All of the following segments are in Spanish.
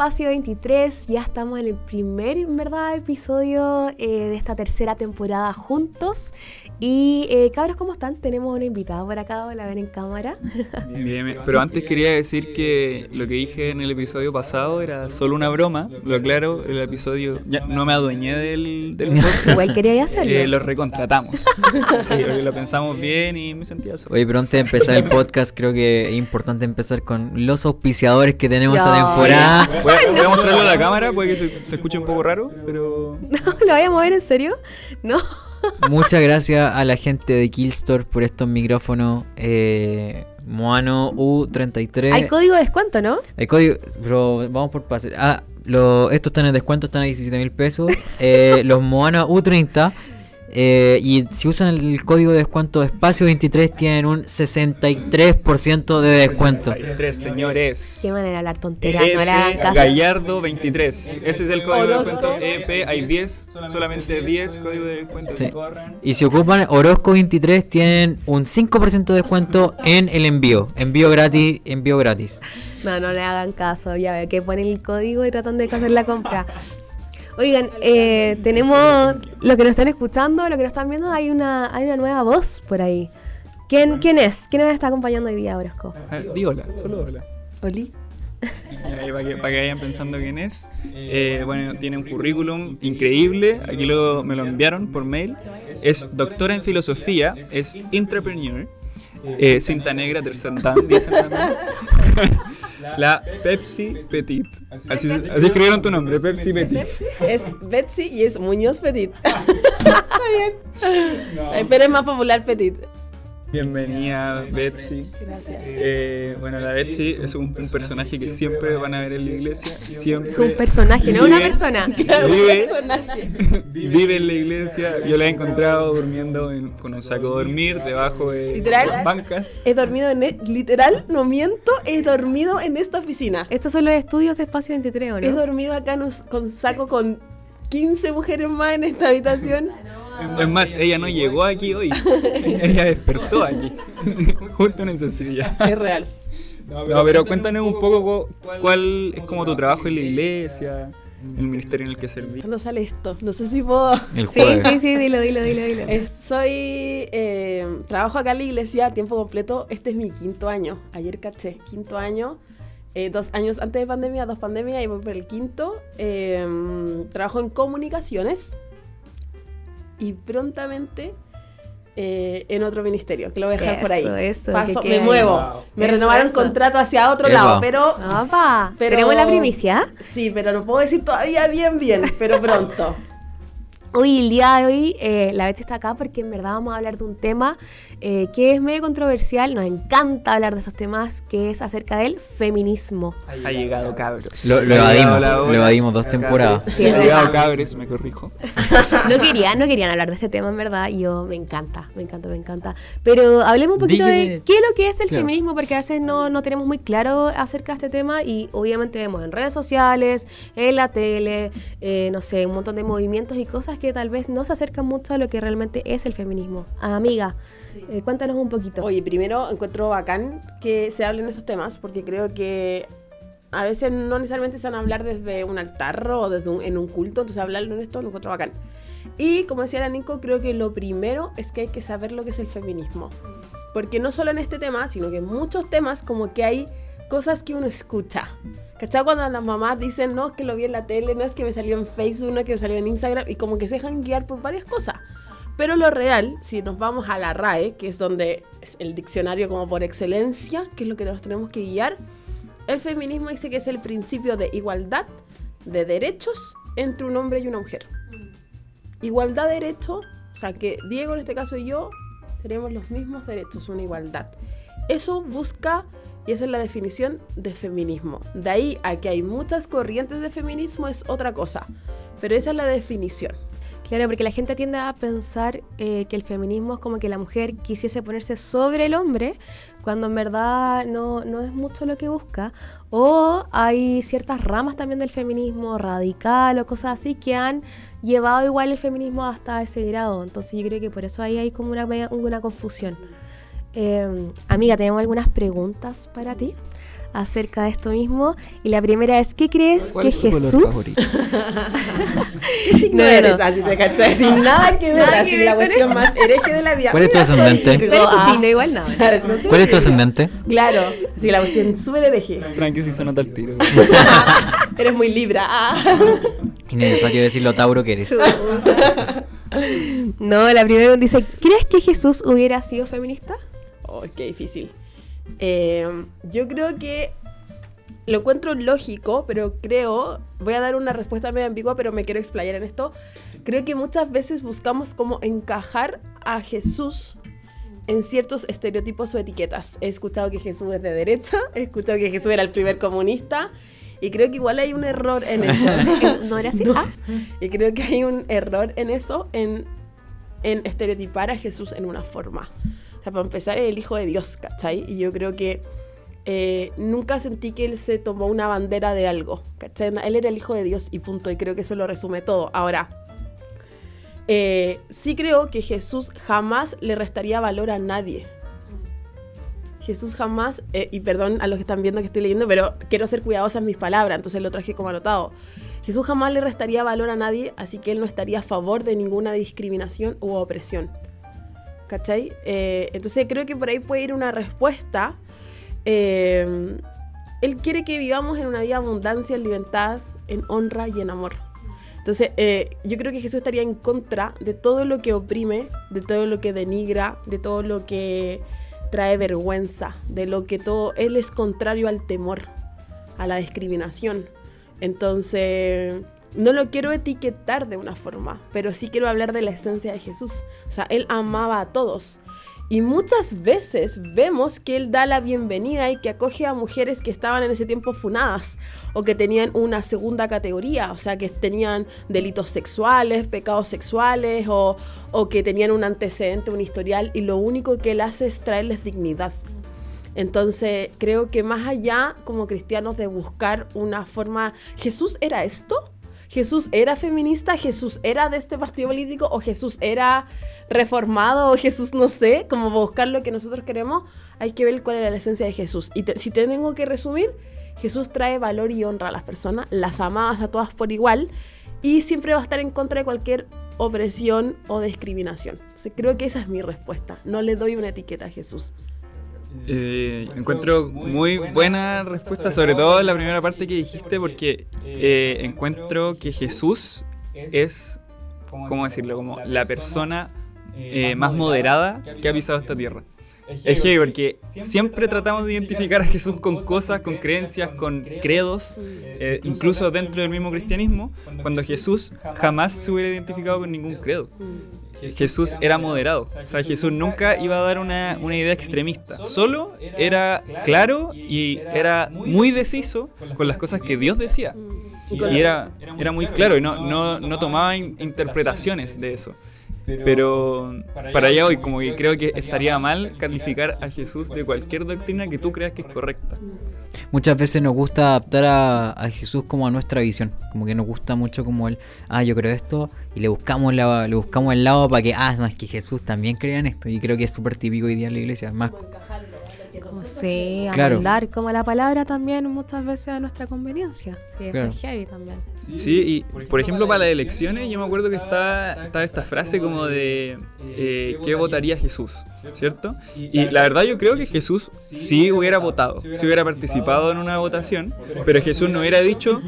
Espacio 23. Ya estamos en el primer, en verdad, episodio eh, de esta tercera temporada juntos. Y eh, cabros, ¿cómo están? Tenemos una invitada por acá, la ven en cámara. Bien, pero antes quería decir que lo que dije en el episodio pasado era solo una broma. Lo aclaro, el episodio ya no me adueñé del, del podcast. Igual quería hacerlo. Eh, lo recontratamos. sí, porque lo pensamos bien y me sentía solo. Oye, pero antes de empezar el podcast, creo que es importante empezar con los auspiciadores que tenemos esta temporada. Voy a, voy a mostrarlo a la cámara, puede que se, se escuche un poco raro, pero... ¿No? ¿Lo voy a mover en serio? No. Muchas gracias a la gente de Killstore por estos micrófonos. Eh, Moano U33. Hay código de descuento, ¿no? El código, pero vamos por pase. Ah, lo, estos están en descuento, están a 17 mil pesos. Eh, los Moana U30. Eh, y si usan el código de descuento espacio 23 tienen un 63% de descuento. 23, señores. Qué manera de hablar tonteras, no le hagan EP caso. Gallardo 23. Ese es el código de descuento. EP, hay 10, solamente 10 código de descuento. Sí. Y si ocupan Orozco 23 tienen un 5% de descuento en el envío. Envío gratis, envío gratis. No, no le hagan caso, ya veo que ponen el código y tratan de hacer la compra. Oigan, eh, tenemos lo que nos están escuchando, lo que nos están viendo, hay una, hay una nueva voz por ahí. ¿Quién, ¿Quién es? ¿Quién nos está acompañando hoy día, Orozco? Ah, Di hola, solo hola. Oli. Ahí para, que, para que vayan pensando quién es. Eh, bueno, tiene un currículum increíble. Aquí lo, me lo enviaron por mail. Es doctora en filosofía, es entrepreneur. eh, cinta negra, tercer dan, dicen también. La Pepsi Petit. Así, así escribieron tu nombre, Pepsi Petit. Es Betsy y es Muñoz Petit. Está bien. Pero es más popular Petit. Bienvenida, Betsy. Gracias. Eh, bueno, la Betsy es un, un personaje que siempre van a ver en la iglesia. Siempre. Un personaje, no una persona. Vive, vive en la iglesia. Yo la he encontrado durmiendo en- con un saco de dormir debajo de Literal. bancas. He dormido en. e- Literal, no miento, he dormido en esta oficina. Estos son los estudios de Espacio 23, ¿o He no? dormido acá en un- con saco con 15 mujeres más en esta habitación. Es más, ella no llegó aquí hoy. ella despertó aquí. Justo en esa silla. Es real. No, pero cuéntanos un poco cu- cuál es como tu trabajo en la iglesia, el ministerio en el que servís. ¿Cuándo sale esto? No sé si puedo. El Sí, sí, sí, dilo, dilo, dilo, dilo. Es- Soy. eh, trabajo acá en la iglesia a tiempo completo. Este es mi quinto año. Ayer caché, quinto año. eh, dos años antes de pandemia, dos pandemias y voy por el quinto. Eh, trabajo en comunicaciones. Y prontamente eh, en otro ministerio, que lo voy a dejar por ahí. Eso, eso, Paso, que me muevo. Me Eso, renovaron eso. contrato hacia otro Epa. lado, pero. Opa, Pero- ¿tenemos la primicia? Sí, pero no puedo decir todavía bien, bien, pero pronto. Hoy, el día de hoy, eh, la Betsy está acá porque en verdad vamos a hablar de un tema eh, que es medio controversial, nos encanta hablar de esos temas, que es acerca del feminismo. Ha llegado cabros. Lo- evadimos, lo evadimos dos temporadas. Sí, ha llegado cabros, me corrijo. No querían, no querían hablar de este tema en verdad, yo me encanta, me encanta, me encanta. Pero hablemos un poquito de qué es lo que es el Claro. feminismo, porque a veces no, no tenemos muy claro acerca de este tema y obviamente vemos en redes sociales, en la tele, eh, no sé, un montón de movimientos y cosas que tal vez no se acercan mucho a lo que realmente es el feminismo. Amiga, eh, cuéntanos un poquito. Oye, primero encuentro bacán que se hablen esos temas porque creo que a veces no necesariamente se van a hablar desde un altar o desde un- en un culto, entonces hablarlo en esto lo encuentro bacán. Y como decía la Nico, creo que lo primero es que hay que saber lo que es el feminismo. Porque no solo en este tema, sino que en muchos temas como que hay cosas que uno escucha. ¿Cachai? Cuando las mamás dicen, no, es que lo vi en la tele, no es que me salió en Facebook, no es que me salió en Instagram, y como que se dejan guiar por varias cosas. Pero lo real, si nos vamos a la RAE, que es donde es el diccionario como por excelencia, que es lo que nos tenemos que guiar, el feminismo dice que es el principio de igualdad de derechos entre un hombre y una mujer. Igualdad de derechos, o sea que Diego en este caso y yo tenemos los mismos derechos, una igualdad. Eso busca, y esa es la definición de feminismo. De ahí a que hay muchas corrientes de feminismo es otra cosa, pero esa es la definición. Claro, porque la gente tiende a pensar eh, que el feminismo es como que la mujer quisiese ponerse sobre el hombre, cuando en verdad no, no es mucho lo que busca. O hay ciertas ramas también del feminismo radical o cosas así que han llevado igual el feminismo hasta ese grado. Entonces yo creo que por eso ahí hay como una, una confusión. Eh, amiga, tenemos algunas preguntas para ti. acerca de esto mismo. Y la primera es, ¿qué crees ¿Cuál que es tu color Jesús... ¿Qué signo No, no, eres? no. Así te cachai, sin nada que ver, Nada así que ver la cuestión más hereje de la vida. ¿Cuál es tu ascendente? ¿Cuál es tu ah. signo? Igual nada. ¿Cuál es tu ascendente? Claro, sí, la cuestión súper hereje. Tranqui si se nota el tiro. Eres muy libra. Ah. Innecesario decirlo Tauro que eres. No, la primera dice, ¿crees que Jesús hubiera sido feminista? Oh, qué difícil. Eh, yo creo que lo encuentro lógico, pero creo, voy a dar una respuesta medio ambigua, pero me quiero explayar en esto. Creo que muchas veces buscamos como encajar a Jesús en ciertos estereotipos o etiquetas. He escuchado que Jesús es de derecha, he escuchado que Jesús era el primer comunista, y creo que igual hay un error en eso. ¿No era así? No. Ah, Y creo que hay un error en eso, en, en estereotipar a Jesús en una forma. O sea, para empezar, es el Hijo de Dios, ¿cachai? Y yo creo que eh, nunca sentí que él se tomó una bandera de algo, ¿cachai? Él era el Hijo de Dios y punto. Y creo que eso lo resume todo. Ahora, eh, sí creo que Jesús jamás le restaría valor a nadie. Jesús jamás, eh, y perdón a los que están viendo que estoy leyendo, pero quiero ser cuidadosa en mis palabras, entonces lo traje como anotado. Jesús jamás le restaría valor a nadie, así que él no estaría a favor de ninguna discriminación u opresión. ¿Cachai? Eh, entonces creo que por ahí puede ir una respuesta. Eh, él quiere que vivamos en una vida abundancia, en libertad, en honra y en amor. Entonces, eh, yo creo que Jesús estaría en contra de todo lo que oprime, de todo lo que denigra, de todo lo que trae vergüenza, de lo que todo... Él es contrario al temor, a la discriminación. Entonces, no lo quiero etiquetar de una forma, pero sí quiero hablar de la esencia de Jesús. O sea, Él amaba a todos. Y muchas veces vemos que Él da la bienvenida y que acoge a mujeres que estaban en ese tiempo funadas o que tenían una segunda categoría, o sea, que tenían delitos sexuales, pecados sexuales o, o que tenían un antecedente, un historial, y lo único que Él hace es traerles dignidad. Entonces, creo que más allá, como cristianos, de buscar una forma, ¿Jesús era esto? ¿Jesús era feminista? ¿Jesús era de este partido político? ¿O Jesús era reformado? ¿O Jesús no sé? Como buscar lo que nosotros queremos, hay que ver cuál era la esencia de Jesús. Y si tengo que resumir, Jesús trae valor y honra a las personas, las amadas a todas por igual, y siempre va a estar en contra de cualquier opresión o discriminación. Creo que esa es mi respuesta. No le doy una etiqueta a Jesús. Eh, encuentro muy buena respuesta, sobre todo la primera parte que dijiste, porque eh, encuentro que Jesús es, ¿cómo decirlo? Como la persona eh, más moderada que ha pisado esta tierra. Es heavy porque siempre tratamos de identificar a Jesús con cosas, con creencias, con credos, eh, incluso dentro del mismo cristianismo, cuando Jesús jamás se hubiera identificado con ningún credo. Jesús era moderado, o sea, Jesús nunca iba a dar una, una idea extremista, solo era claro y era muy deciso con las cosas que Dios decía. Y era, era muy claro y no, no, no tomaba in- interpretaciones de eso. Pero para allá hoy, como que creo que estaría mal calificar a Jesús de cualquier doctrina que tú creas que es correcta. Muchas veces nos gusta adaptar a, a Jesús como a nuestra visión. Como que nos gusta mucho como el, ah, yo creo esto, y le buscamos, la, le buscamos el lado para que, ah, no, es que Jesús también crea en esto. Y creo que es súper típico hoy día en la iglesia. Más, como sé, Claro. amoldar como la palabra también muchas veces a nuestra conveniencia. Sí, eso Claro. es heavy también. Sí, y por ejemplo para las elecciones yo me acuerdo que está, está esta frase como de eh, ¿qué votaría Jesús? ¿Cierto? Y la verdad yo creo que Jesús sí hubiera votado, sí hubiera participado en una votación, pero Jesús no hubiera dicho...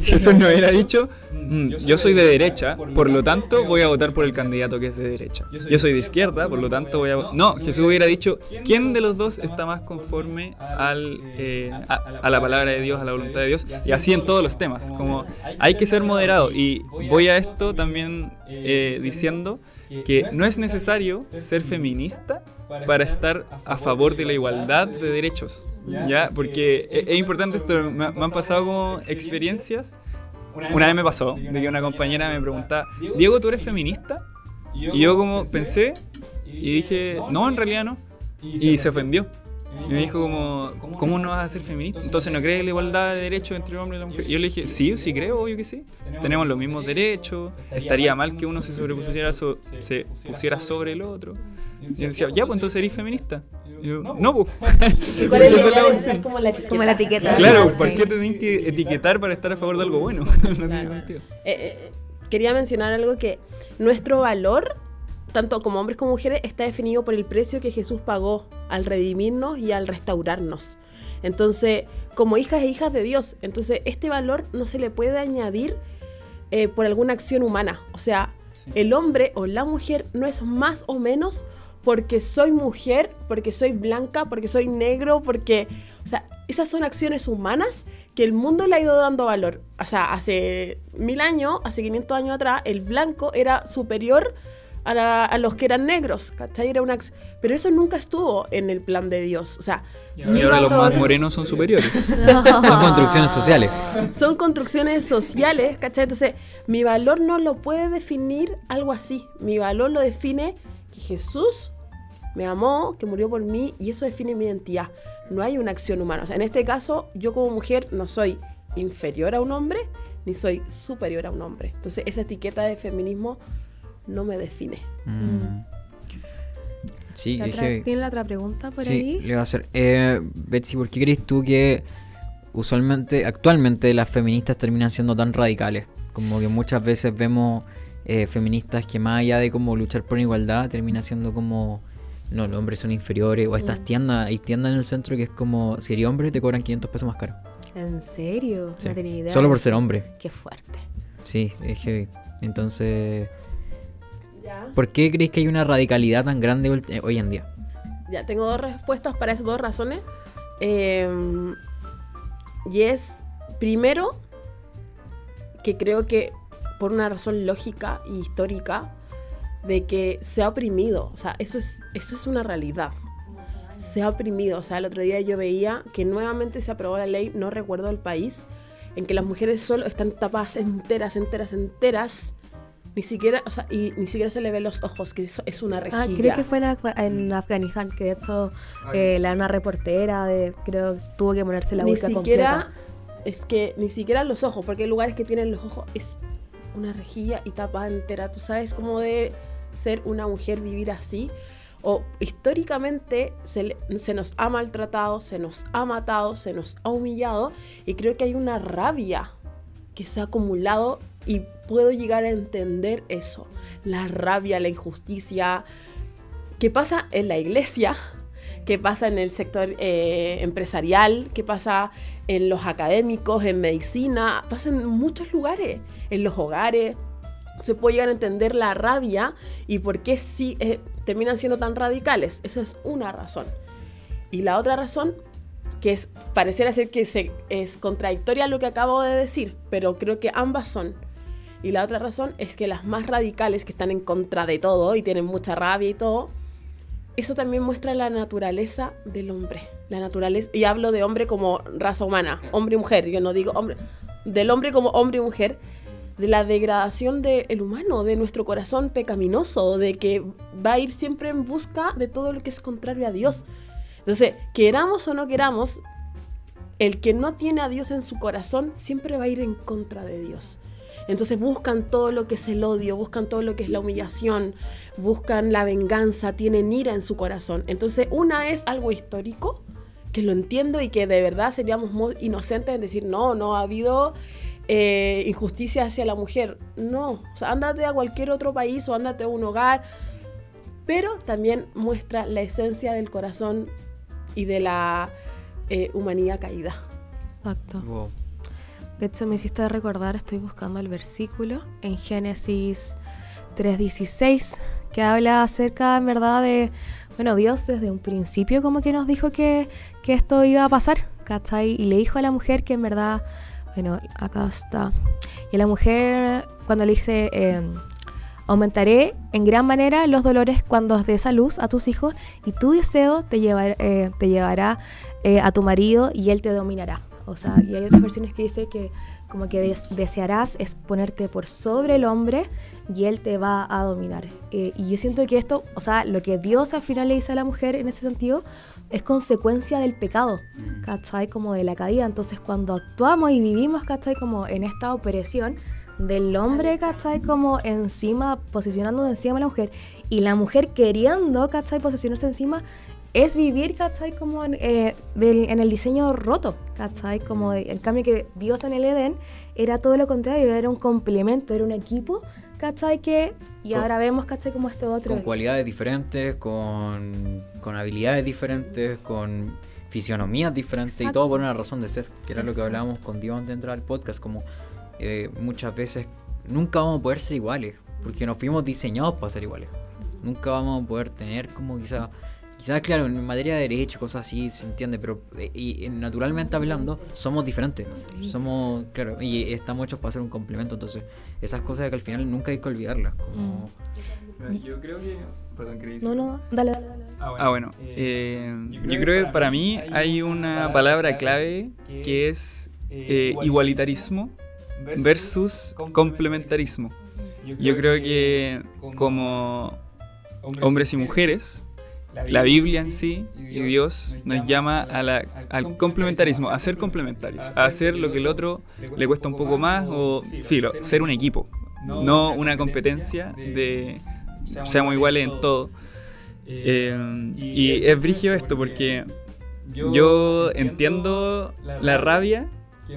Jesús no hubiera dicho, "Mm, yo soy de derecha, por lo tanto voy a votar por el candidato que es de derecha. Yo soy de izquierda, por lo tanto voy a... vo-". No, Jesús hubiera dicho, ¿quién de los dos está más conforme al, eh, a, a la palabra de Dios, a la voluntad de Dios? Y así en todos los temas, como hay que ser moderado. Y voy a esto también eh, diciendo que no es necesario ser feminista para estar a favor de la igualdad de derechos. ¿Ya? Porque e- es importante esto, me, me han pasado como experiencias. Una vez me pasó de que una compañera me preguntaba, Diego, ¿tú eres feminista? Y yo como pensé y dije, no, en realidad no. Y se ofendió. Y me dijo como, ¿cómo no vas a ser feminista? Entonces no crees en la igualdad de derechos entre el hombre y la mujer. Y yo le dije, sí, sí creo, obvio que sí. Tenemos los mismos derechos. Estaría mal que uno se sobrepusiera so- se pusiera sobre el otro. Y él decía, ya, pues entonces eres feminista. Y yo, no, pues. ¿Cuál es la como la etiqueta? Como la etiqueta. Claro. ¿por qué te que etiquetar para estar a favor de algo bueno? No tiene sentido. Eh, eh, quería mencionar algo que nuestro valor, tanto como hombres como mujeres, está definido por el precio que Jesús pagó al redimirnos y al restaurarnos. Entonces, como hijas e hijas de Dios, entonces este valor no se le puede añadir eh, por alguna acción humana. O sea, el hombre o la mujer no es más o menos porque soy mujer, porque soy blanca, porque soy negro, porque... O sea, esas son acciones humanas que el mundo le ha ido dando valor. O sea, hace mil años, hace 500 años atrás, el blanco era superior a, la- a los que eran negros, ¿cachai? Era una Pero eso nunca estuvo en el plan de Dios. O sea, Y ahora los más morenos son superiores. Son construcciones sociales. son construcciones sociales, ¿cachai? Entonces, mi valor no lo puede definir algo así. Mi valor lo define que Jesús me amó, que murió por mí, y eso define mi identidad. No hay una acción humana. O sea, en este caso, yo como mujer no soy inferior a un hombre, ni soy superior a un hombre. Entonces, esa etiqueta de feminismo no me define. Mm. Sí, heavy. ¿Tiene la otra pregunta por Sí, ahí? le voy a hacer. Eh, Betsy, ¿por qué crees tú que usualmente, actualmente, las feministas terminan siendo tan radicales? Como que muchas veces vemos eh, feministas que más allá de como luchar por igualdad, termina siendo como, no, los hombres son inferiores, o estas Mm. tiendas, hay tiendas en el centro que es como, si eres hombre te cobran 500 pesos más caro. ¿En serio? Sí. No tenía idea. Solo por ser hombre. Qué fuerte. Sí, es heavy. Entonces, Ya. ¿por qué crees que hay una radicalidad tan grande eh, hoy en día? Ya, tengo dos respuestas para esas dos razones. Eh, y es, primero, que creo que por una razón lógica y histórica, de que se ha oprimido. O sea, eso es, eso es una realidad. Se ha oprimido. O sea, el otro día yo veía que nuevamente se aprobó la ley, no recuerdo el país, en que las mujeres solo están tapadas enteras, enteras, enteras. Ni siquiera, o sea, y ni siquiera se le ven los ojos, que eso es una rejilla. Ah, creo que fue en, en Afganistán, que de hecho eh, la una reportera de, creo tuvo que ponerse la ni burka siquiera es que ni siquiera los ojos porque hay lugares que tienen los ojos es una rejilla y tapa entera tú sabes cómo debe ser una mujer vivir así o históricamente se, le- se nos ha maltratado se nos ha matado se nos ha humillado y creo que hay una rabia que se ha acumulado y puedo llegar a entender eso la rabia la injusticia que pasa en la iglesia qué pasa en el sector eh, empresarial, qué pasa en los académicos, en medicina, pasa en muchos lugares, en los hogares. Se puede llegar a entender la rabia y por qué sí eh, terminan siendo tan radicales. Eso es una razón. Y la otra razón, que es pareciera ser que se, es contradictoria a lo que acabo de decir, pero creo que ambas son. Y la otra razón es que las más radicales, que están en contra de todo y tienen mucha rabia y todo, eso también muestra la naturaleza del hombre. La naturaleza, y hablo de hombre como raza humana, hombre y mujer, yo no digo hombre, del hombre como hombre y mujer, de la degradación del humano, de nuestro corazón pecaminoso, de que va a ir siempre en busca de todo lo que es contrario a Dios. Entonces, queramos o no queramos, el que no tiene a Dios en su corazón siempre va a ir en contra de Dios. Entonces buscan todo lo que es el odio, buscan todo lo que es la humillación, buscan la venganza, tienen ira en su corazón. Entonces una es algo histórico, que lo entiendo y que de verdad seríamos muy inocentes en decir, no, no ha habido eh, injusticia hacia la mujer. No, o sea, ándate a cualquier otro país o ándate a un hogar, pero también muestra la esencia del corazón y de la eh, humanidad caída. Exacto. Wow. De hecho, me hiciste recordar, estoy buscando el versículo en Génesis 3.16, que habla acerca, en verdad, de, bueno, Dios desde un principio como que nos dijo que, que esto iba a pasar, ¿cachai? Y le dijo a la mujer que en verdad, bueno, acá está. Y a la mujer, cuando le dice, eh, aumentaré en gran manera los dolores cuando des a luz a tus hijos, y tu deseo te, llevar- eh, te llevará eh, a tu marido y él te dominará. O sea, y hay otras versiones que dice que como que des- desearás es ponerte por sobre el hombre y él te va a dominar. Eh, y yo siento que esto, o sea, lo que Dios al final le dice a la mujer en ese sentido es consecuencia del pecado, ¿cachai? Como de la caída. Entonces, cuando actuamos y vivimos, ¿cachai? Como en esta opresión del hombre, ¿cachai? Como encima, posicionándose encima de la mujer y la mujer queriendo, ¿cachai? Posicionarse encima es vivir, ¿cachai? Como en, eh, del- en el diseño roto, ¿cachai? Como en cambio que Dios en el Edén era todo lo contrario, era un complemento, era un equipo, ¿cachai? Que, y Con- ahora vemos, ¿cachai? Como este otro. Con cualidades diferentes, con, con habilidades diferentes, con fisionomías diferentes y todo por una razón de ser, que era lo que hablábamos con Dios antes de entrar al podcast, como eh, muchas veces nunca vamos a poder ser iguales, porque nos fuimos diseñados para ser iguales. Nunca vamos a poder tener como quizá, quizás claro, en materia de derecho, cosas así, se entiende, pero eh, y, eh, naturalmente hablando, somos diferentes. Sí. Somos, claro, y estamos hechos para ser un complemento, entonces esas cosas que al final nunca hay que olvidarlas. Como, Yo creo que. Perdón, ¿queréis No, no, dale, dale, dale. Ah, bueno. eh, yo creo que para mí hay una palabra clave que es eh, igualitarismo versus complementarismo. Yo creo que como hombres y mujeres, la Biblia en sí y Dios nos llama a la- al complementarismo, a ser complementarios, a hacer lo que el otro le cuesta un poco más o, filo, ser un equipo, no una competencia de seamos iguales en todo. Eh, y es brígido esto porque yo entiendo la rabia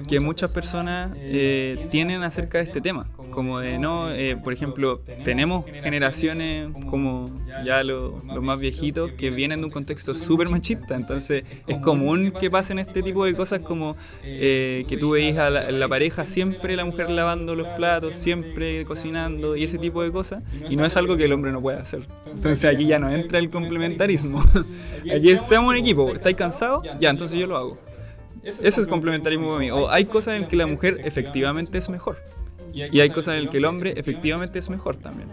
que muchas personas eh, tienen acerca de este tema. Como de, no, eh, por ejemplo, tenemos generaciones como ya lo- los más viejitos que vienen de un contexto súper machista. Entonces es común que pasen este tipo de cosas como eh, que tú veis a la, la pareja siempre la mujer lavando los platos, siempre cocinando y ese tipo de cosas. Y no es algo que el hombre no pueda hacer. Entonces aquí ya no entra el complementarismo. Aquí es, seamos un equipo. ¿Estáis cansados? Ya, entonces yo lo hago. Eso es complementarismo para mí. O hay cosas en que la mujer efectivamente es mejor. Y hay cosas en las que el hombre efectivamente es mejor también.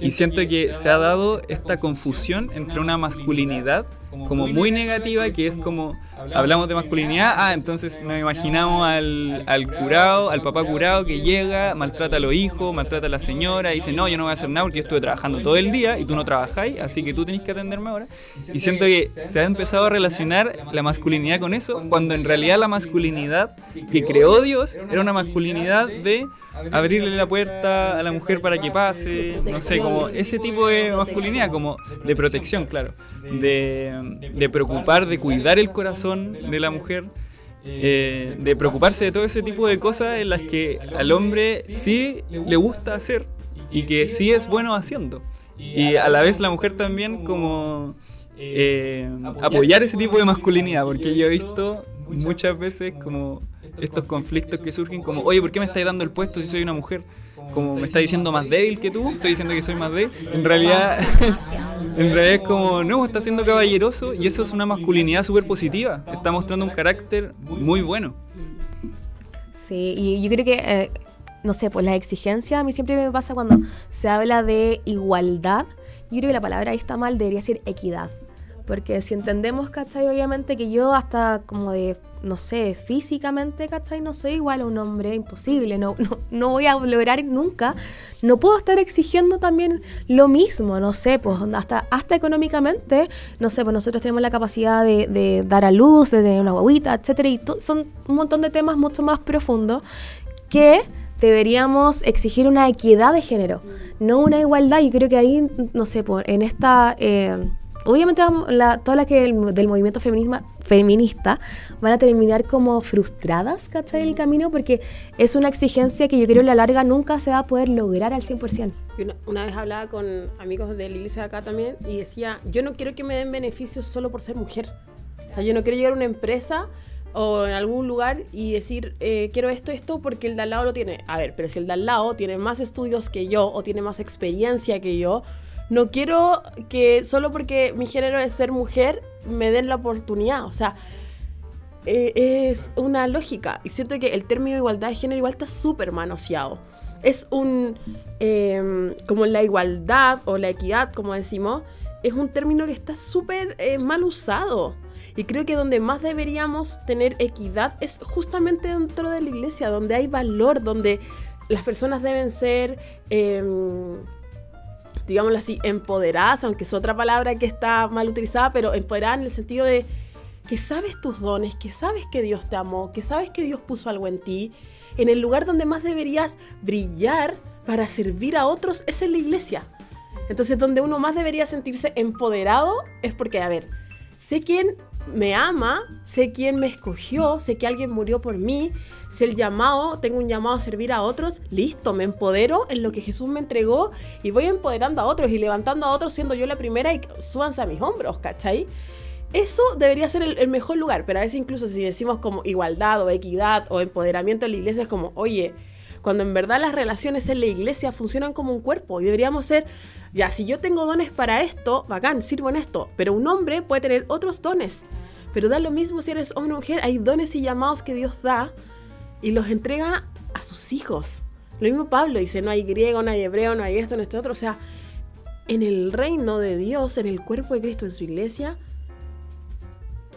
Y siento que se ha dado esta confusión entre una masculinidad como muy negativa, que es como, hablamos de masculinidad, ah, entonces nos imaginamos al, al curado, al papá curado que llega, maltrata a los hijos, maltrata a la señora, y dice, no, yo no voy a hacer nada porque yo estuve trabajando todo el día y tú no trabajáis, así que tú tenés que atenderme ahora. Y siento que se ha empezado a relacionar la masculinidad con eso, cuando en realidad la masculinidad que creó Dios era una masculinidad de abrirle la puerta a la mujer para que pase, no sé, como ese tipo de masculinidad, como de protección, claro, de, de preocupar, de cuidar el corazón de la mujer. eh, de preocuparse de todo ese tipo de cosas en las que al hombre sí le gusta hacer y que sí es bueno haciendo. Y a la vez la mujer también como eh, apoyar ese tipo de masculinidad, porque yo he visto muchas veces como estos conflictos que surgen como, oye, ¿por qué me estáis dando el puesto si soy una mujer? Como me está diciendo más débil que tú, estoy diciendo que soy más débil. En realidad, en realidad es como, no, está siendo caballeroso y eso es una masculinidad súper positiva. Está mostrando un carácter muy bueno. Sí, y yo creo que, eh, no sé, pues la exigencia a mí siempre me pasa cuando se habla de igualdad. Yo creo que la palabra ahí está mal, debería ser equidad. Porque si entendemos, ¿cachai? Obviamente que yo hasta como de, no sé, físicamente, ¿cachai? No soy igual a un hombre, imposible, no, no, no voy a lograr nunca. No puedo estar exigiendo también lo mismo, no sé, pues hasta, hasta económicamente, no sé, pues nosotros tenemos la capacidad de, dar a luz, de tener una guaguita, etcétera, y son un montón de temas mucho más profundos que deberíamos exigir una equidad de género, no una igualdad. Y creo que ahí, no sé, por, en esta... eh, obviamente la- todas las que del, del movimiento feminisma, feminista van a terminar como frustradas, ¿cachai? El camino, porque es una exigencia que yo creo a la larga nunca se va a poder lograr al 100%. Yo Una, una vez hablaba con amigos de la iglesia acá también y decía, yo no quiero que me den beneficios solo por ser mujer. O sea, yo no quiero llegar a una empresa o en algún lugar y decir, eh, quiero esto, esto, porque el de al lado lo tiene. A ver, pero si el de al lado tiene más estudios que yo o tiene más experiencia que yo, no quiero que solo porque mi género es ser mujer me den la oportunidad. O sea, eh, es una lógica. Y siento que el término igualdad de género igual está súper manoseado. Es un. eh, como la igualdad o la equidad, como decimos, es un término que está súper eh, mal usado. Y creo que donde más deberíamos tener equidad es justamente dentro de la iglesia, donde hay valor, donde las personas deben ser, eh, digámoslo así, empoderadas, aunque es otra palabra que está mal utilizada, pero empoderadas en el sentido de que sabes tus dones, que sabes que Dios te amó, que sabes que Dios puso algo en ti, en el lugar donde más deberías brillar para servir a otros es en la iglesia. Entonces, donde uno más debería sentirse empoderado es porque, a ver, sé quién me ama, sé quién me escogió, sé que alguien murió por mí, sé el llamado, tengo un llamado a servir a otros, listo, me empodero en lo que Jesús me entregó y voy empoderando a otros y levantando a otros siendo yo la primera y súbanse a mis hombros, ¿cachai? Eso debería ser el, el, mejor lugar, pero a veces incluso si decimos como igualdad o equidad o empoderamiento en la iglesia es como, oye, cuando en verdad las relaciones en la iglesia funcionan como un cuerpo y deberíamos ser, ya, si yo tengo dones para esto, bacán, sirvo en esto, pero un hombre puede tener otros dones. Pero da lo mismo si eres hombre o mujer, hay dones y llamados que Dios da y los entrega a sus hijos. Lo mismo Pablo dice, no hay griego, no hay hebreo, no hay esto, no esto otro. O sea, en el reino de Dios, en el cuerpo de Cristo, en su iglesia,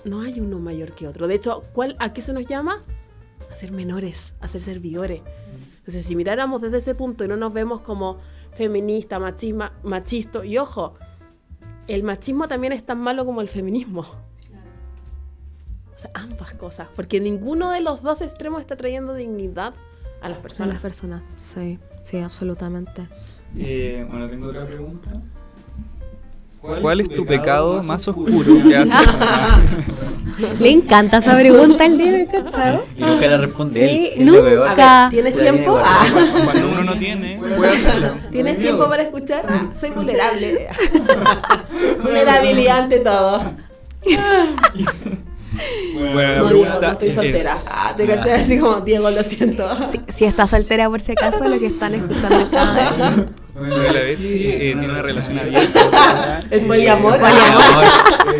no hay uno mayor que otro. De hecho, ¿cuál, ¿a qué se nos llama? A ser menores, a ser servidores. Entonces, si miráramos desde ese punto y no nos vemos como feminista, machismo, machisto, y ojo, el machismo también es tan malo como el feminismo. O sea, ambas cosas, porque ninguno de los dos extremos está trayendo dignidad a las A personas. las personas, sí, sí, absolutamente. Eh, bueno, tengo otra pregunta. ¿Cuál es tu pecado más oscuro que has Le encanta esa pregunta al día, ¿cachado? Y nunca la responde. Sí, nunca. ¿tienes tiempo? Ah. Cuando uno no tiene, puede hacerlo. ¿Tienes tiempo para escuchar? Ah, soy vulnerable. Vulnerabilidad ante todo. Bueno, la No, Diego, pregunta no estoy soltera. es... Ah, te caché así como, Diego, lo siento. Si, si está soltera por si acaso, lo que están escuchando acá. Bueno, la Betsy eh, tiene una relación abierta. El poliamor. Poliamor.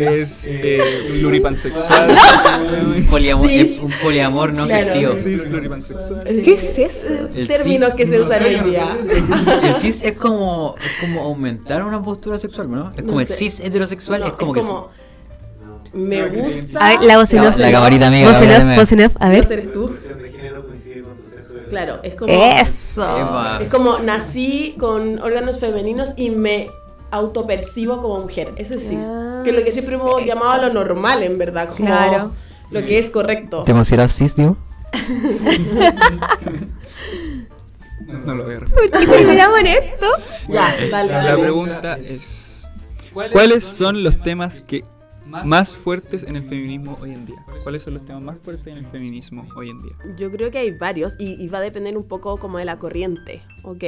Es eh, pluripansexual. Un poliamor, Sí. es un poliamor no Claro. gestivo. Sí, es pluripansexual. ¿Qué es eso? El Términos cis- que se usan hoy día. El cis es como, es como aumentar una postura sexual, ¿no? Es como No el sé. cis heterosexual, No, es como que me gusta. A ver, la voz en La- off. la camarita amiga, Voz en off, amiga. voz en off, a ¿No ver. eres tú? Claro, es como. Eso. Es como nací con órganos femeninos y me autopercibo como mujer. Eso es cis. Ah. Que es lo que siempre hemos llamado lo normal, en verdad. Como Claro. Lo que es correcto. ¿Te consideras cis, digo? No lo voy a responder. ¿Por qué terminamos en esto? Ya, dale, La pregunta es: ¿Cuáles son los temas que más fuertes en el feminismo hoy en día? ¿Cuáles son los temas más fuertes en el feminismo hoy en día? Yo creo que hay varios y, y va a depender un poco como de la corriente, ¿ok?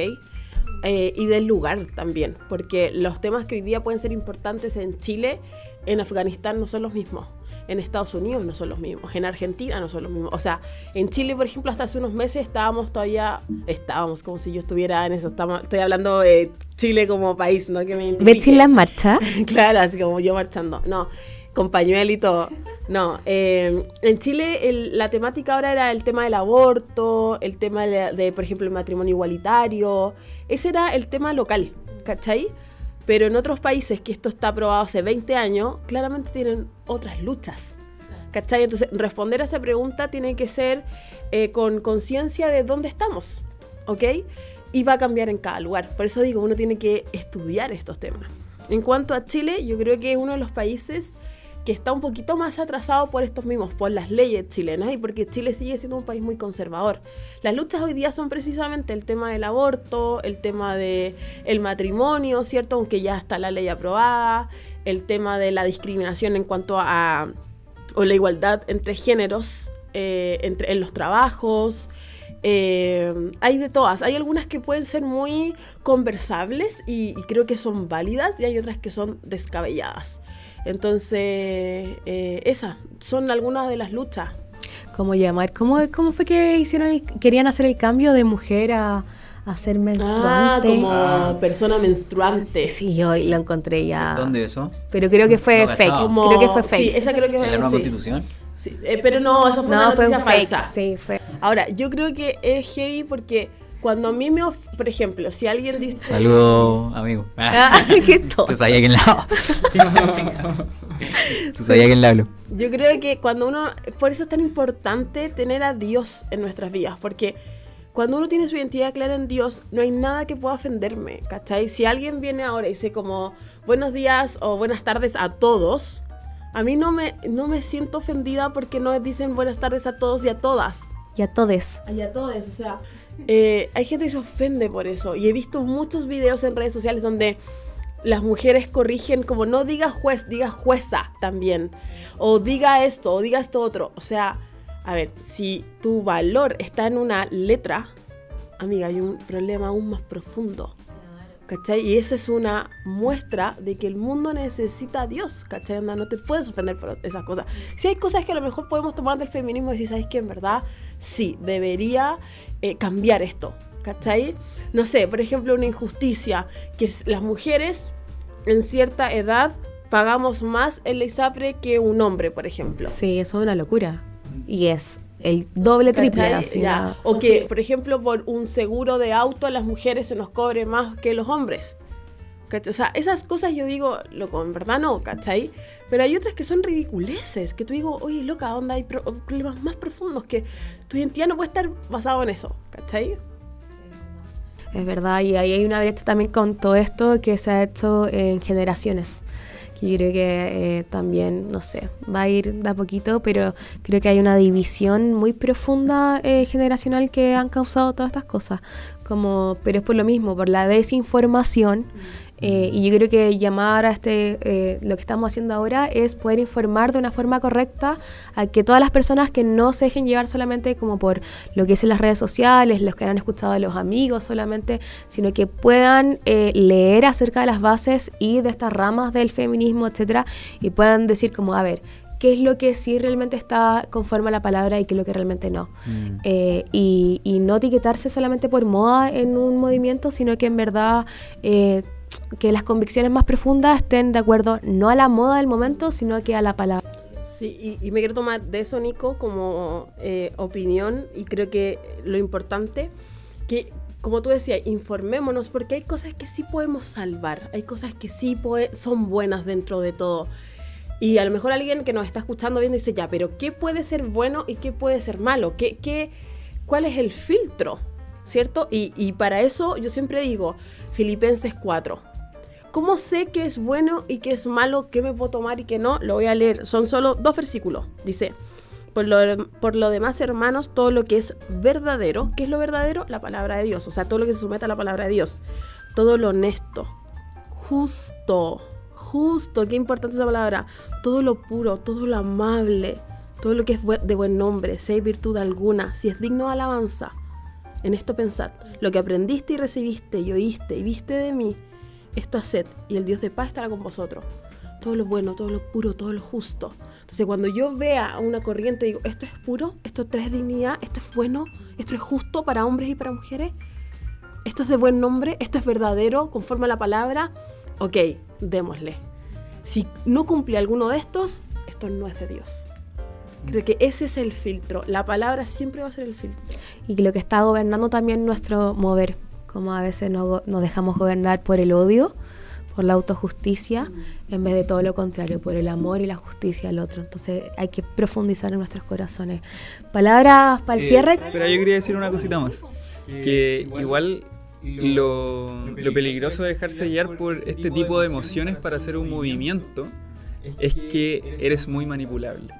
Eh, y del lugar también, porque los temas que hoy día pueden ser importantes en Chile, en Afganistán no son los mismos. En Estados Unidos no son los mismos, en Argentina no son los mismos. O sea, en Chile, por ejemplo, hasta hace unos meses estábamos todavía, estábamos como si yo estuviera en eso, estamos, estoy hablando de Chile como país, ¿no? Que me identifique. en la marcha. claro, así como yo marchando. No, con pañuelo y todo. No, eh, en Chile el- la temática ahora era el tema del aborto, el tema de, de, por ejemplo, el matrimonio igualitario. Ese era el tema local, ¿cachai? Pero en otros países que esto está aprobado hace 20 años, claramente tienen otras luchas. ¿Cachai? Entonces, responder a esa pregunta tiene que ser eh, con conciencia de dónde estamos, ¿ok? Y va a cambiar en cada lugar. Por eso digo, uno tiene que estudiar estos temas. En cuanto a Chile, yo creo que es uno de los países que está un poquito más atrasado por estos mismos, por las leyes chilenas y porque Chile sigue siendo un país muy conservador. Las luchas hoy día son precisamente el tema del aborto, el tema del el matrimonio, ¿cierto? Aunque ya está la ley aprobada, el tema de la discriminación en cuanto a o la igualdad entre géneros eh, entre, en los trabajos. eh, hay de todas. Hay algunas que pueden ser muy conversables y, y creo que son válidas y hay otras que son descabelladas. Entonces, eh, esas son algunas de las luchas. ¿Cómo llamar? ¿Cómo, cómo fue que hicieron el- querían hacer el cambio de mujer a, a ser Ah, menstruante? como persona menstruante. Sí, yo lo encontré ya. ¿Dónde eso? Pero creo que fue No, fake. Como- Creo que fue Sí, fake. esa creo que ¿En la fue nueva sí. constitución? Sí, eh, pero no, eso fue no, una fue noticia un fake. falsa. Sí, fue. Ahora, yo creo que es heavy porque cuando a mí me... of- Por ejemplo, si alguien dice... Saludos, amigo. Ah, qué tonto. Te sabía quién lado. Tú sabías quién le hablo. Yo creo que cuando uno, por eso es tan importante tener a Dios en nuestras vidas, porque cuando uno tiene su identidad clara en Dios, no hay nada que pueda ofenderme, ¿cachai? Si alguien viene ahora y dice como buenos días o buenas tardes a todos, a mí no me, no me siento ofendida porque no dicen buenas tardes a todos y a todas. Y a todes. Y a todos, o sea, eh, hay gente que se ofende por eso. Y he visto muchos videos en redes sociales donde las mujeres corrigen como no diga juez, diga jueza también. O diga esto, o diga esto otro. O sea, a ver, si tu valor está en una letra, amiga, hay un problema aún más profundo. ¿Cachai? Y esa es una muestra de que el mundo necesita a Dios, ¿cachai? Anda, no te puedes ofender por esas cosas. Si hay cosas que a lo mejor podemos tomar del feminismo y decir, ¿sabes qué? En verdad, sí, debería eh, cambiar esto, ¿cachai? No sé, por ejemplo, una injusticia, que las mujeres en cierta edad pagamos más en la ISAPRE que un hombre, por ejemplo. Sí, eso es una locura. Y es el doble, triple. Así, Ya. O que, por ejemplo, por un seguro de auto las mujeres se nos cobre más que los hombres. O sea, esas cosas yo digo, loco, en verdad no, ¿cachai? Pero hay otras que son ridiculeces, que tú digo, oye, loca, onda, hay pro- problemas más profundos que tu identidad no puede estar basado en eso, ¿cachai? Es verdad, y ahí hay una brecha también con todo esto que se ha hecho en generaciones. Yo creo que eh, también, no sé, va a ir de a poquito, pero creo que hay una división muy profunda eh, generacional que han causado todas estas cosas. Como, pero es por lo mismo, por la desinformación. eh, y yo creo que llamar a este, eh, lo que estamos haciendo ahora es poder informar de una forma correcta a que todas las personas que no se dejen llevar solamente como por lo que es en las redes sociales, los que han escuchado de los amigos solamente, sino que puedan eh, leer acerca de las bases y de estas ramas del feminismo, etcétera, y puedan decir como, a ver, qué es lo que sí realmente está conforme a la palabra y qué es lo que realmente no. Mm. Eh, y, y no etiquetarse solamente por moda en un movimiento, sino que en verdad eh, que las convicciones más profundas estén de acuerdo no a la moda del momento, sino que a la palabra. Sí, y, y me quiero tomar de eso, Nico, como eh, opinión y creo que lo importante, que como tú decías, informémonos porque hay cosas que sí podemos salvar, hay cosas que sí son buenas dentro de todo. Y a lo mejor alguien que nos está escuchando viendo dice, ya, pero ¿qué puede ser bueno y qué puede ser malo? ¿Qué, qué, ¿Cuál es el filtro? ¿Cierto? Y, y para eso yo siempre digo, Filipenses 4. ¿Cómo sé qué es bueno y qué es malo, qué me puedo tomar y qué no? Lo voy a leer. Son solo dos versículos. Dice, por lo, por lo demás, hermanos, todo lo que es verdadero, ¿qué es lo verdadero? La palabra de Dios. O sea, todo lo que se somete a la palabra de Dios. Todo lo honesto, justo, justo, qué importante esa palabra. Todo lo puro, todo lo amable, todo lo que es de buen nombre, si hay virtud alguna, si es digno de alabanza. En esto pensad, lo que aprendiste y recibiste y oíste y viste de mí, esto haced, y el Dios de paz estará con vosotros. Todo lo bueno, todo lo puro, todo lo justo. Entonces, cuando yo vea una corriente, digo, esto es puro, esto trae dignidad, esto es bueno, esto es justo para hombres y para mujeres, esto es de buen nombre, esto es verdadero, conforme a la palabra, ok, démosle. Si no cumple alguno de estos, esto no es de Dios. Creo que ese es el filtro. La palabra siempre va a ser el filtro. Y que lo que está gobernando también nuestro mover, como a veces no nos dejamos gobernar por el odio, por la autojusticia, en vez de todo lo contrario, por el amor y la justicia al otro. Entonces hay que profundizar en nuestros corazones. Palabras para el Eh, cierre. Pero yo quería decir una cosita más. Que igual lo, lo peligroso de dejarse guiar por este tipo de emociones para hacer un movimiento es que eres muy manipulable.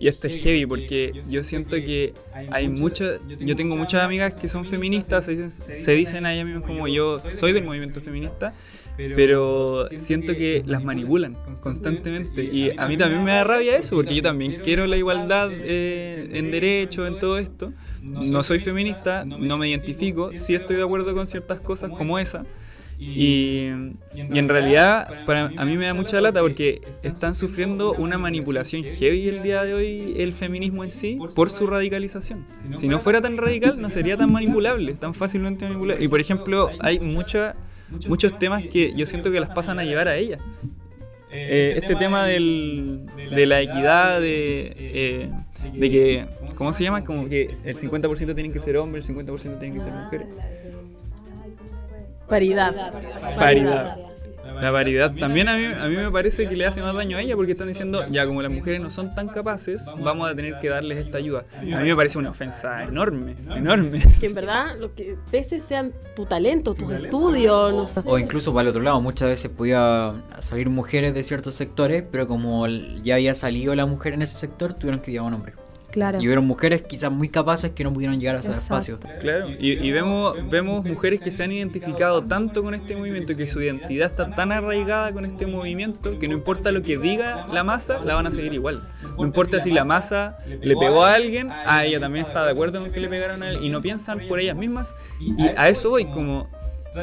Y esto es heavy porque yo siento que hay muchas, yo tengo muchas amigas que son feministas, se dicen, se dicen a ellas mismas como yo soy del movimiento feminista, pero siento que las manipulan constantemente. Y a mí también me da rabia eso, porque yo también quiero la igualdad eh, en derecho, en todo esto. No soy feminista, no me identifico, sí estoy de acuerdo con ciertas cosas como esa. Y, y en realidad para, a mí me da mucha lata porque están sufriendo una manipulación heavy el día de hoy el feminismo en sí por su radicalización. Si no fuera tan radical no sería tan manipulable, tan fácilmente manipulable. Y por ejemplo hay mucha, muchos temas que yo siento que las pasan a llevar a ella. Eh, este tema del, de la equidad, de, eh, de que, ¿cómo se llama? Como que el 50% tienen que ser hombres, el 50% tienen que ser mujeres. Paridad. Paridad. La variedad. También a mí, a mí me parece que le hace más daño a ella porque están diciendo, ya como las mujeres no son tan capaces, vamos a tener que darles esta ayuda. A mí me parece una ofensa enorme, enorme. Que en verdad lo que peces sean tu talento, tus estudios, no sé. O incluso para el otro lado, muchas veces podía salir mujeres de ciertos sectores, pero como ya había salido la mujer en ese sector, tuvieron que llevar un hombre. Claro. Y hubieron mujeres quizás muy capaces que no pudieron llegar a esos Exacto. espacios. Claro, y, y vemos, vemos mujeres que se han identificado tanto con este movimiento, que su identidad está tan arraigada con este movimiento, que no importa lo que diga la masa, la van a seguir igual. No importa si la masa le pegó a alguien, a ella también está de acuerdo con que le pegaron a él, y no piensan por ellas mismas. Y a eso voy, como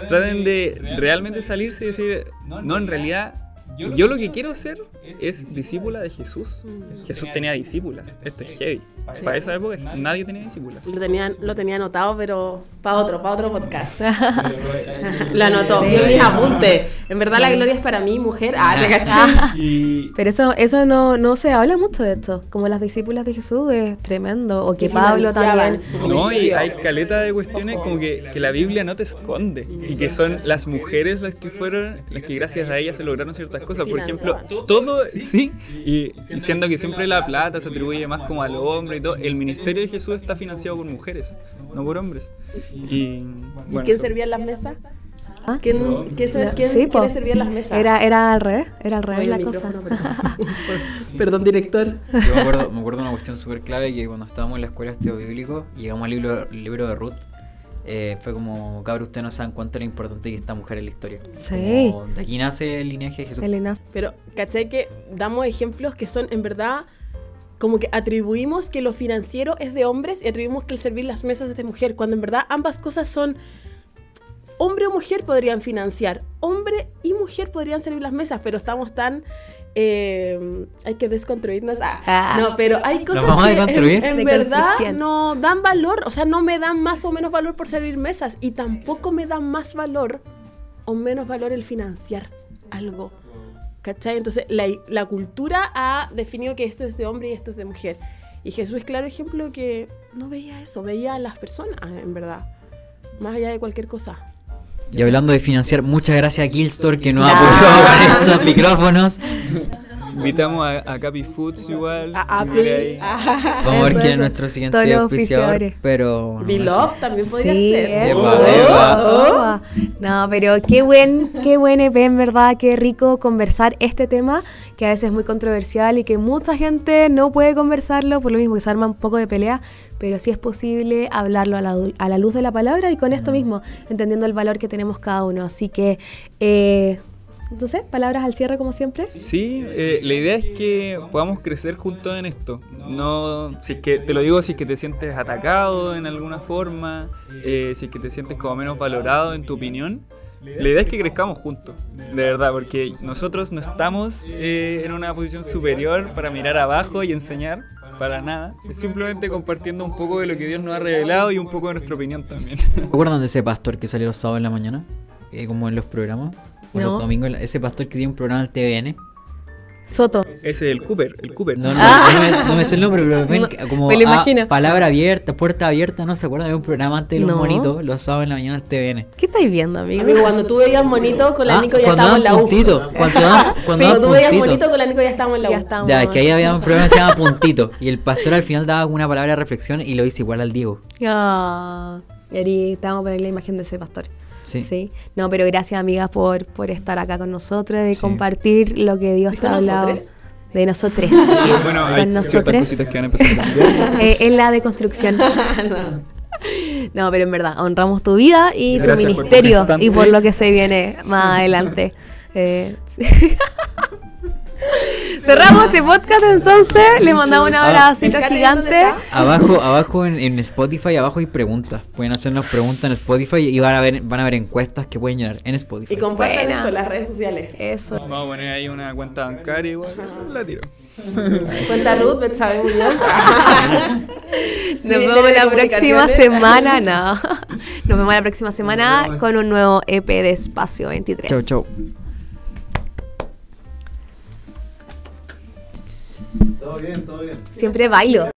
traten de realmente salirse y decir, no, en realidad yo lo que quiero ser es discípula de Jesús. Jesús tenía discípulas. Esto es heavy. Para esa época nadie tenía discípulas. Lo tenía, lo tenía anotado, pero para otro, para otro podcast. lo anotó. Sí. Yo mis apuntes. En verdad la gloria es para mí, mujer. Ah, te cachai. Y Pero eso, eso no, no se habla mucho de esto. Como las discípulas de Jesús es tremendo. O que Pablo también. No, y hay caleta de cuestiones como que, que la Biblia no te esconde y que son las mujeres las que fueron, las que gracias a ellas se lograron ciertas cosas. Por ejemplo, todo, sí, y, y siendo que siempre la plata se atribuye más como al hombre y todo, el ministerio de Jesús está financiado por mujeres, no por hombres. Y bueno, ¿Quién eso. servía en las mesas? ¿Ah? ¿Quién, quién, se- quién, Sí, quiénes servían las mesas? Era, era al revés. Era al revés Oye, la cosa. perdón. perdón, director. Yo me acuerdo, me acuerdo una cuestión súper clave que cuando estábamos en la escuela de estudio bíblico, llegamos al libro, libro de Ruth. Eh, fue como, cabrón, ustedes no saben cuánto era importante que esta mujer en la historia. Sí. Como, de aquí nace el linaje de Jesús. Elena. Pero, ¿cachai? Que damos ejemplos que son en verdad como que atribuimos que lo financiero es de hombres y atribuimos que el servir las mesas es de mujer, cuando en verdad ambas cosas son hombre o mujer podrían financiar, hombre y mujer podrían servir las mesas, pero estamos tan eh, hay que desconstruirnos. Ah, Ah. No, pero hay cosas vamos a que en, verdad no dan valor, o sea, no me dan más o menos valor por servir mesas y tampoco me dan más valor o menos valor el financiar algo. ¿Cachai? Entonces, la, la cultura ha definido que esto es de hombre y esto es de mujer. Y Jesús es claro ejemplo que no veía eso, veía a las personas, en verdad. Más allá de cualquier cosa. Y hablando de financiar, muchas gracias a Killstore que nos apoyado con estos micrófonos. Invitamos a, a Capi Foods igual. A Apple. ahí. a Vamos a ver quién es nuestro siguiente Todos los auspiciador. Pero. no Beloved también podría Sí, ser. eso, Epa, eso. epa. No, pero qué buen, qué buen EP, en verdad, qué rico conversar este tema, que a veces es muy controversial y que mucha gente no puede conversarlo, por lo mismo que se arma un poco de pelea, pero sí es posible hablarlo a la, a la luz de la palabra y con esto mismo, entendiendo el valor que tenemos cada uno. Así que, eh, sé, palabras al cierre como siempre. Sí, eh, la idea es que podamos crecer juntos en esto. No, si es que te lo digo, si es que te sientes atacado en alguna forma, eh, si es que te sientes como menos valorado en tu opinión, la idea es que crezcamos juntos, de verdad, porque nosotros no estamos eh, en una posición superior para mirar abajo y enseñar. Para nada, es simplemente compartiendo un poco de lo que Dios nos ha revelado y un poco de nuestra opinión también. ¿Se acuerdan de ese pastor que salió los sábados en la mañana? Eh, como en los programas. O No. los domingos, ese pastor que tiene un programa en el TVN. Soto. Ese es el Cooper, el Cooper. No, no, no, me, no me sé el nombre, pero ven como me lo ah, imagino. palabra abierta, puerta abierta, ¿no se acuerdan de un programa antes de los No. monitos? Los sábados en la mañana en el TVN. ¿Qué estáis viendo, amigo? Amigo, cuando tú veías monito, con la Ah, Nico ya estábamos en la U. puntito, cuando tú veías puntito. monito, con la Nico ya estábamos en la U. Ya estamos. Ya, que ahí había un programa que se llama Puntito. Y el pastor al final daba una palabra de reflexión y lo hizo igual al Diego. Ah, Eri, te vamos a poner la imagen de ese pastor. Sí. No, pero gracias, amigas, por, por estar acá con nosotros y Sí. compartir lo que Dios ¿Dijo te ha hablado. De nosotros. Bueno, hay nosotros. cositas que van a empezar a cambiar. Eh, en la deconstrucción. no, pero en verdad, honramos tu vida y Gracias tu ministerio y por lo que se viene más adelante. Eh, sí. Cerramos este podcast entonces, le mandamos un abracito ¿El Cate gigante. Abajo, abajo en, en Spotify, abajo hay preguntas. Pueden hacernos preguntas en Spotify y van a ver, van a ver encuestas que pueden llenar en Spotify. Y compartan Buena. esto en las redes sociales. Eso. Vamos a poner ahí una cuenta bancaria igual. La tiro. Cuenta Ruth, Betsabe Muñoz. Nos vemos la próxima semana. No. Nos vemos la próxima semana con un nuevo EP de Espacio 23. Chau, chau. Todo bien, todo bien. Siempre bailo.